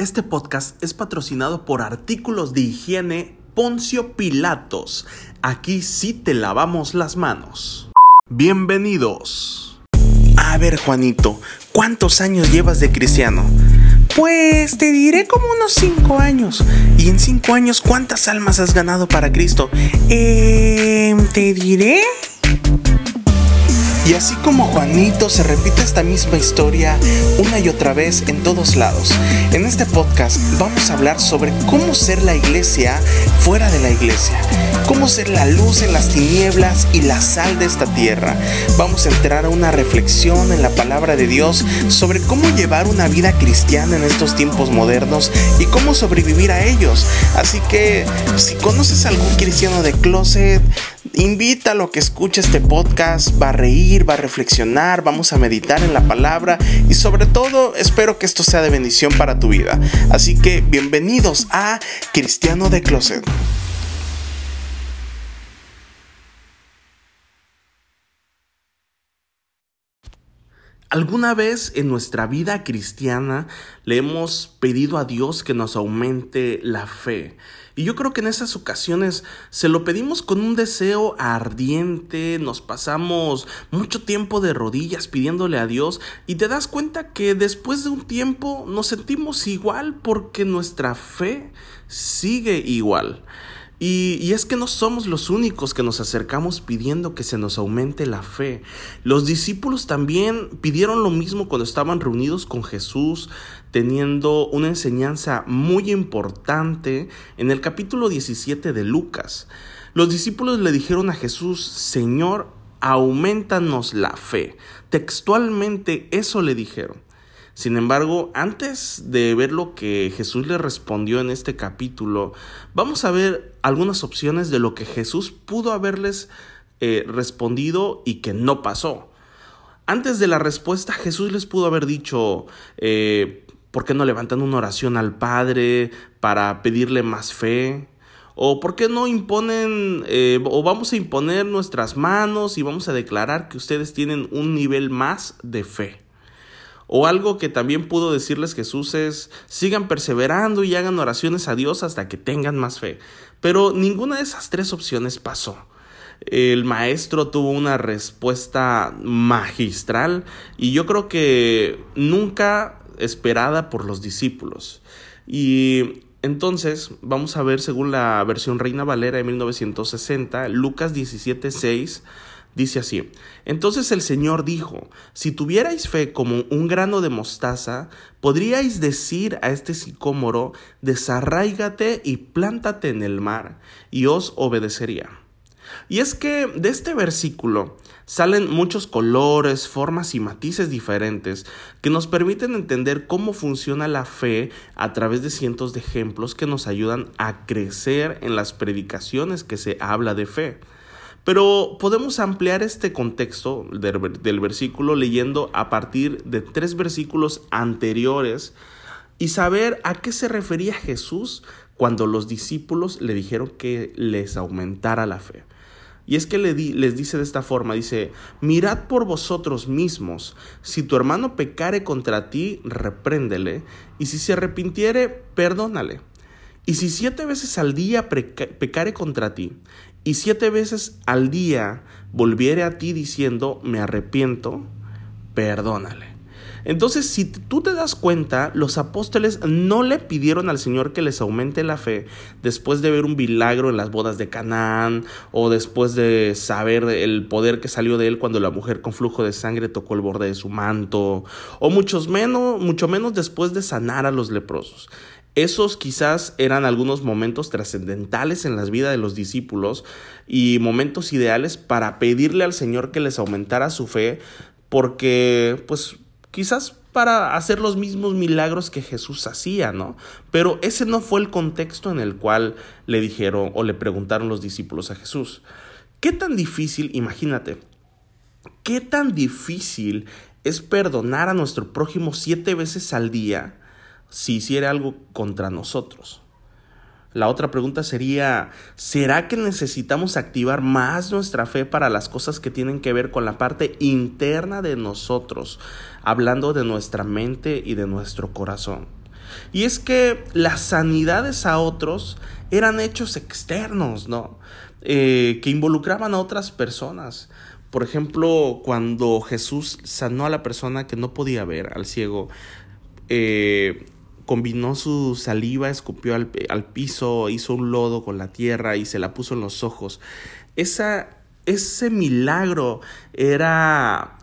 Este podcast es patrocinado por artículos de higiene Poncio Pilatos. Aquí sí te lavamos las manos. Bienvenidos. A ver, Juanito, ¿cuántos años llevas de cristiano? Pues te diré como unos 5 años. ¿Y en 5 años cuántas almas has ganado para Cristo? Eh, te diré y así como Juanito se repite esta misma historia una y otra vez en todos lados. En este podcast vamos a hablar sobre cómo ser la iglesia fuera de la iglesia, cómo ser la luz en las tinieblas y la sal de esta tierra. Vamos a entrar a una reflexión en la palabra de Dios sobre cómo llevar una vida cristiana en estos tiempos modernos y cómo sobrevivir a ellos. Así que si conoces a algún cristiano de closet, Invítalo a que escuche este podcast, va a reír, va a reflexionar, vamos a meditar en la palabra y sobre todo espero que esto sea de bendición para tu vida. Así que bienvenidos a Cristiano de Closet. ¿Alguna vez en nuestra vida cristiana le hemos pedido a Dios que nos aumente la fe? Y yo creo que en esas ocasiones se lo pedimos con un deseo ardiente, nos pasamos mucho tiempo de rodillas pidiéndole a Dios y te das cuenta que después de un tiempo nos sentimos igual porque nuestra fe sigue igual. Y, es que no somos los únicos que nos acercamos pidiendo que se nos aumente la fe. Los discípulos también pidieron lo mismo cuando estaban reunidos con Jesús, teniendo una enseñanza muy importante en el capítulo 17 de Lucas. Los discípulos le dijeron a Jesús, Señor, aumentanos la fe. Textualmente eso le dijeron. Sin embargo, antes de ver lo que Jesús le respondió en este capítulo, vamos a ver algunas opciones de lo que Jesús pudo haberles eh, respondido y que no pasó. Antes de la respuesta, Jesús les pudo haber dicho, eh, ¿por qué no levantan una oración al Padre para pedirle más fe? ¿O por qué no imponen eh, o vamos a imponer nuestras manos y vamos a declarar que ustedes tienen un nivel más de fe? O algo que también pudo decirles Jesús es, sigan perseverando y hagan oraciones a Dios hasta que tengan más fe. Pero ninguna de esas tres opciones pasó. El maestro tuvo una respuesta magistral y yo creo que nunca esperada por los discípulos. Y entonces, vamos a ver según la versión Reina Valera de 1960, Lucas 17:6 Dice así, entonces el Señor dijo, si tuvierais fe como un grano de mostaza, podríais decir a este sicómoro, desarráigate y plántate en el mar, y os obedecería. Y es que de este versículo salen muchos colores, formas y matices diferentes que nos permiten entender cómo funciona la fe a través de cientos de ejemplos que nos ayudan a crecer en las predicaciones que se habla de fe. Pero podemos ampliar este contexto del, versículo leyendo a partir de tres versículos anteriores y saber a qué se refería Jesús cuando los discípulos le dijeron que les aumentara la fe. Y es que les dice de esta forma, dice, mirad por vosotros mismos, si tu hermano pecare contra ti, repréndele, y si se arrepintiere, perdónale. Y si siete veces al día pecare contra ti, y siete veces al día volviere a ti diciendo, me arrepiento, perdónale. Entonces, si tú te das cuenta, los apóstoles no le pidieron al Señor que les aumente la fe después de ver un milagro en las bodas de Canaán o después de saber el poder que salió de él cuando la mujer con flujo de sangre tocó el borde de su manto o muchos menos, mucho menos después de sanar a los leprosos. Esos quizás eran algunos momentos trascendentales en las vidas de los discípulos y momentos ideales para pedirle al Señor que les aumentara su fe porque pues quizás para hacer los mismos milagros que Jesús hacía, ¿no? Pero ese no fue el contexto en el cual le dijeron o le preguntaron los discípulos a Jesús. ¿Qué tan difícil, imagínate, qué tan difícil es perdonar a nuestro prójimo siete veces al día si hiciera algo contra nosotros. La otra pregunta sería, ¿será que necesitamos activar más nuestra fe para las cosas que tienen que ver con la parte interna de nosotros, hablando de nuestra mente y de nuestro corazón? Y es que las sanidades a otros eran hechos externos, ¿no? Eh, que involucraban a otras personas. Por ejemplo, cuando Jesús sanó a la persona que no podía ver, al ciego, eh, combinó su saliva, escupió al, al, piso, hizo un lodo con la tierra y se la puso en los ojos. Esa, ese milagro era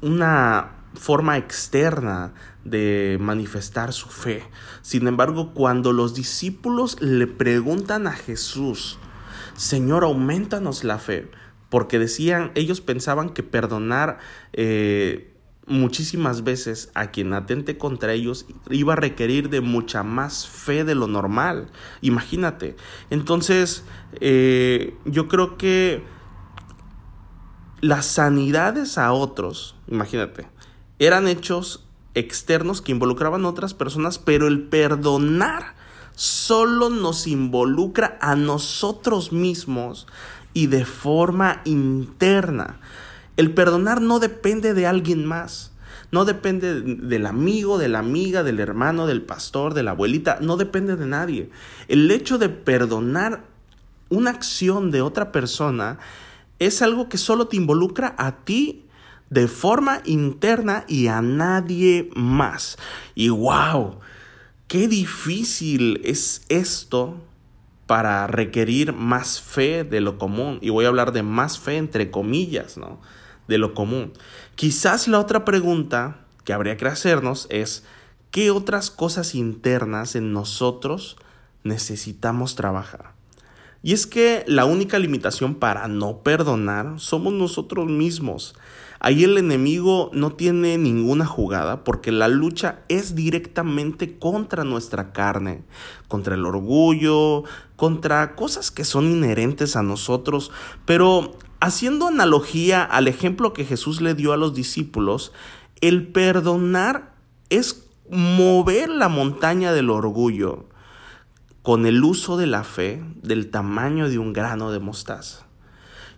una forma externa de manifestar su fe. Sin embargo, cuando los discípulos le preguntan a Jesús, Señor, aumentanos la fe, porque decían, ellos pensaban que perdonar eh, muchísimas veces a quien atente contra ellos iba a requerir de mucha más fe de lo normal. Imagínate. Entonces, eh, yo creo que las sanidades a otros, imagínate, eran hechos externos que involucraban a otras personas, pero el perdonar solo nos involucra a nosotros mismos y de forma interna. El perdonar no depende de alguien más. No depende del amigo, de la amiga, del hermano, del pastor, de la abuelita. No depende de nadie. El hecho de perdonar una acción de otra persona es algo que solo te involucra a ti de forma interna y a nadie más. Y wow, qué difícil es esto para requerir más fe de lo común. Y voy a hablar de más fe entre comillas, ¿no? De lo común. Quizás la otra pregunta que habría que hacernos es, ¿qué otras cosas internas en nosotros necesitamos trabajar? Y es que la única limitación para no perdonar somos nosotros mismos. Ahí el enemigo no tiene ninguna jugada porque la lucha es directamente contra nuestra carne, contra el orgullo, contra cosas que son inherentes a nosotros. Pero haciendo analogía al ejemplo que Jesús le dio a los discípulos, el perdonar es mover la montaña del orgullo con el uso de la fe del tamaño de un grano de mostaza.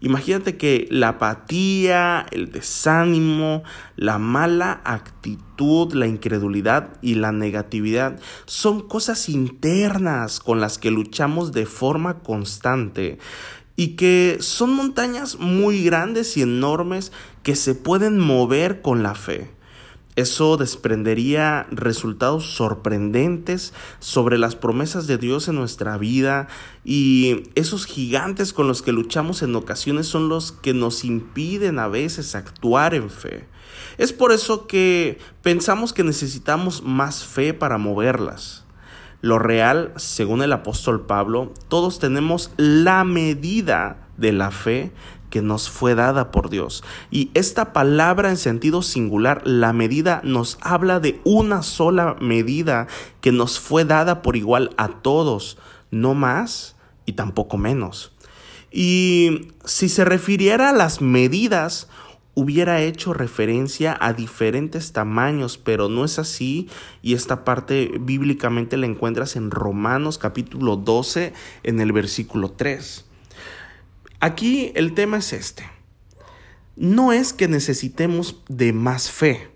Imagínate que la apatía, el desánimo, la mala actitud, la incredulidad y la negatividad son cosas internas con las que luchamos de forma constante y que son montañas muy grandes y enormes que se pueden mover con la fe. Eso desprendería resultados sorprendentes sobre las promesas de Dios en nuestra vida y esos gigantes con los que luchamos en ocasiones son los que nos impiden a veces actuar en fe. Es por eso que pensamos que necesitamos más fe para moverlas. Lo real, según el apóstol Pablo, todos tenemos la medida de la fe que nos fue dada por Dios. Y esta palabra en sentido singular, la medida, nos habla de una sola medida que nos fue dada por igual a todos, no más y tampoco menos. Y si se refiriera a las medidas, hubiera hecho referencia a diferentes tamaños, pero no es así y esta parte bíblicamente la encuentras en Romanos capítulo 12 en el versículo 3. Aquí el tema es este. No es que necesitemos de más fe.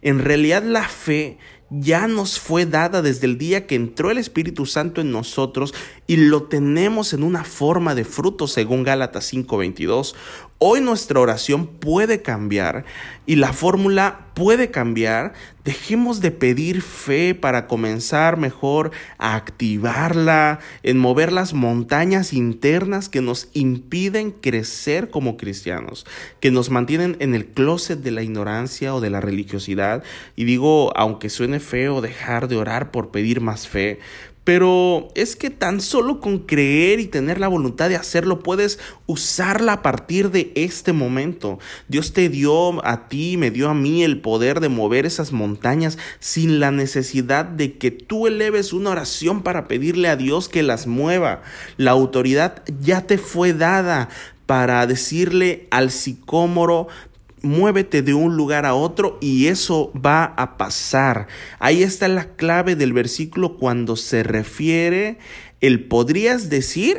En realidad la fe ya nos fue dada desde el día que entró el Espíritu Santo en nosotros y lo tenemos en una forma de fruto según Gálatas 5:22. Hoy nuestra oración puede cambiar y la fórmula puede cambiar. Dejemos de pedir fe para comenzar mejor a activarla, en mover las montañas internas que nos impiden crecer como cristianos, que nos mantienen en el closet de la ignorancia o de la religiosidad. Y digo, aunque suene feo dejar de orar por pedir más fe, pero es que tan solo con creer y tener la voluntad de hacerlo puedes usarla a partir de este momento. Dios te dio a ti, me dio a mí el poder de mover esas montañas sin la necesidad de que tú eleves una oración para pedirle a Dios que las mueva. La autoridad ya te fue dada para decirle al sicómoro, muévete de un lugar a otro y eso va a pasar. Ahí está la clave del versículo cuando se refiere el podrías decir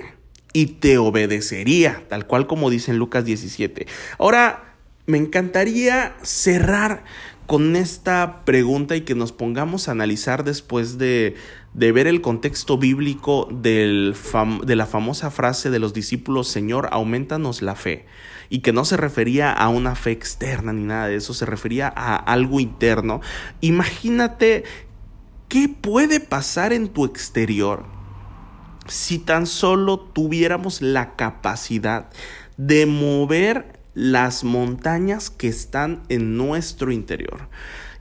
y te obedecería, tal cual como dice en Lucas 17. Ahora, me encantaría cerrar con esta pregunta y que nos pongamos a analizar después de, de ver el contexto bíblico del de la famosa frase de los discípulos, Señor, aumentanos la fe. Y que no se refería a una fe externa ni nada de eso, se refería a algo interno. Imagínate qué puede pasar en tu exterior si tan solo tuviéramos la capacidad de mover las montañas que están en nuestro interior.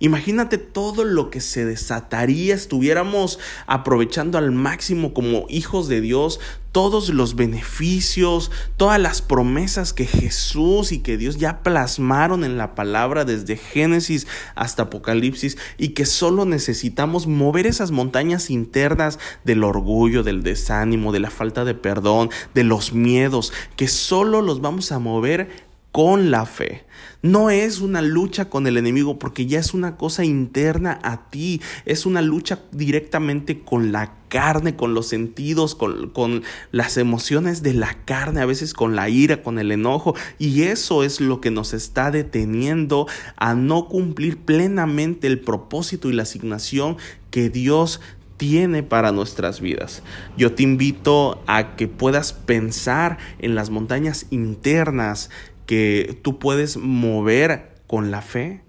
Imagínate todo lo que se desataría, estuviéramos aprovechando al máximo como hijos de Dios todos los beneficios, todas las promesas que Jesús y que Dios ya plasmaron en la palabra desde Génesis hasta Apocalipsis y que solo necesitamos mover esas montañas internas del orgullo, del desánimo, de la falta de perdón, de los miedos, que solo los vamos a mover con la fe. No es una lucha con el enemigo porque ya es una cosa interna a ti, es una lucha directamente con la carne, con los sentidos, con, con, las emociones de la carne, a veces con la ira, con el enojo. Y eso es lo que nos está deteniendo a no cumplir plenamente el propósito y la asignación que Dios tiene para nuestras vidas. Yo te invito a que puedas pensar en las montañas internas que tú puedes mover con la fe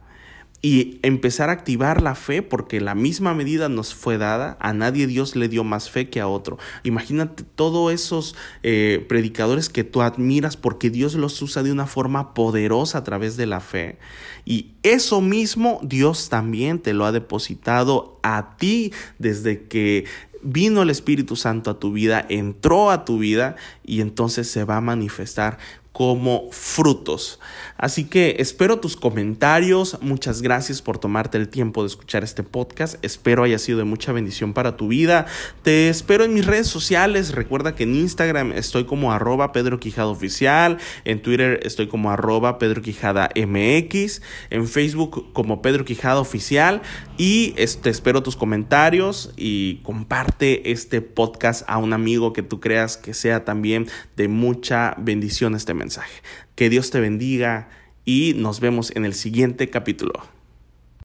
y empezar a activar la fe porque la misma medida nos fue dada, a nadie Dios le dio más fe que a otro. Imagínate todos esos eh, predicadores que tú admiras porque Dios los usa de una forma poderosa a través de la fe. Y eso mismo Dios también te lo ha depositado a ti desde que vino el Espíritu Santo a tu vida, entró a tu vida y entonces se va a manifestar como frutos. Así que espero tus comentarios. Muchas gracias por tomarte el tiempo de escuchar este podcast. Espero haya sido de mucha bendición para tu vida. Te espero en mis redes sociales. Recuerda que en Instagram estoy como arroba Pedro Quijada Oficial. En Twitter estoy como arroba Pedro Quijada MX. En Facebook como Pedro Quijada Oficial. Y te espero tus comentarios y comparte este podcast a un amigo que tú creas que sea también de mucha bendición este mensaje. Que Dios te bendiga y nos vemos en el siguiente capítulo.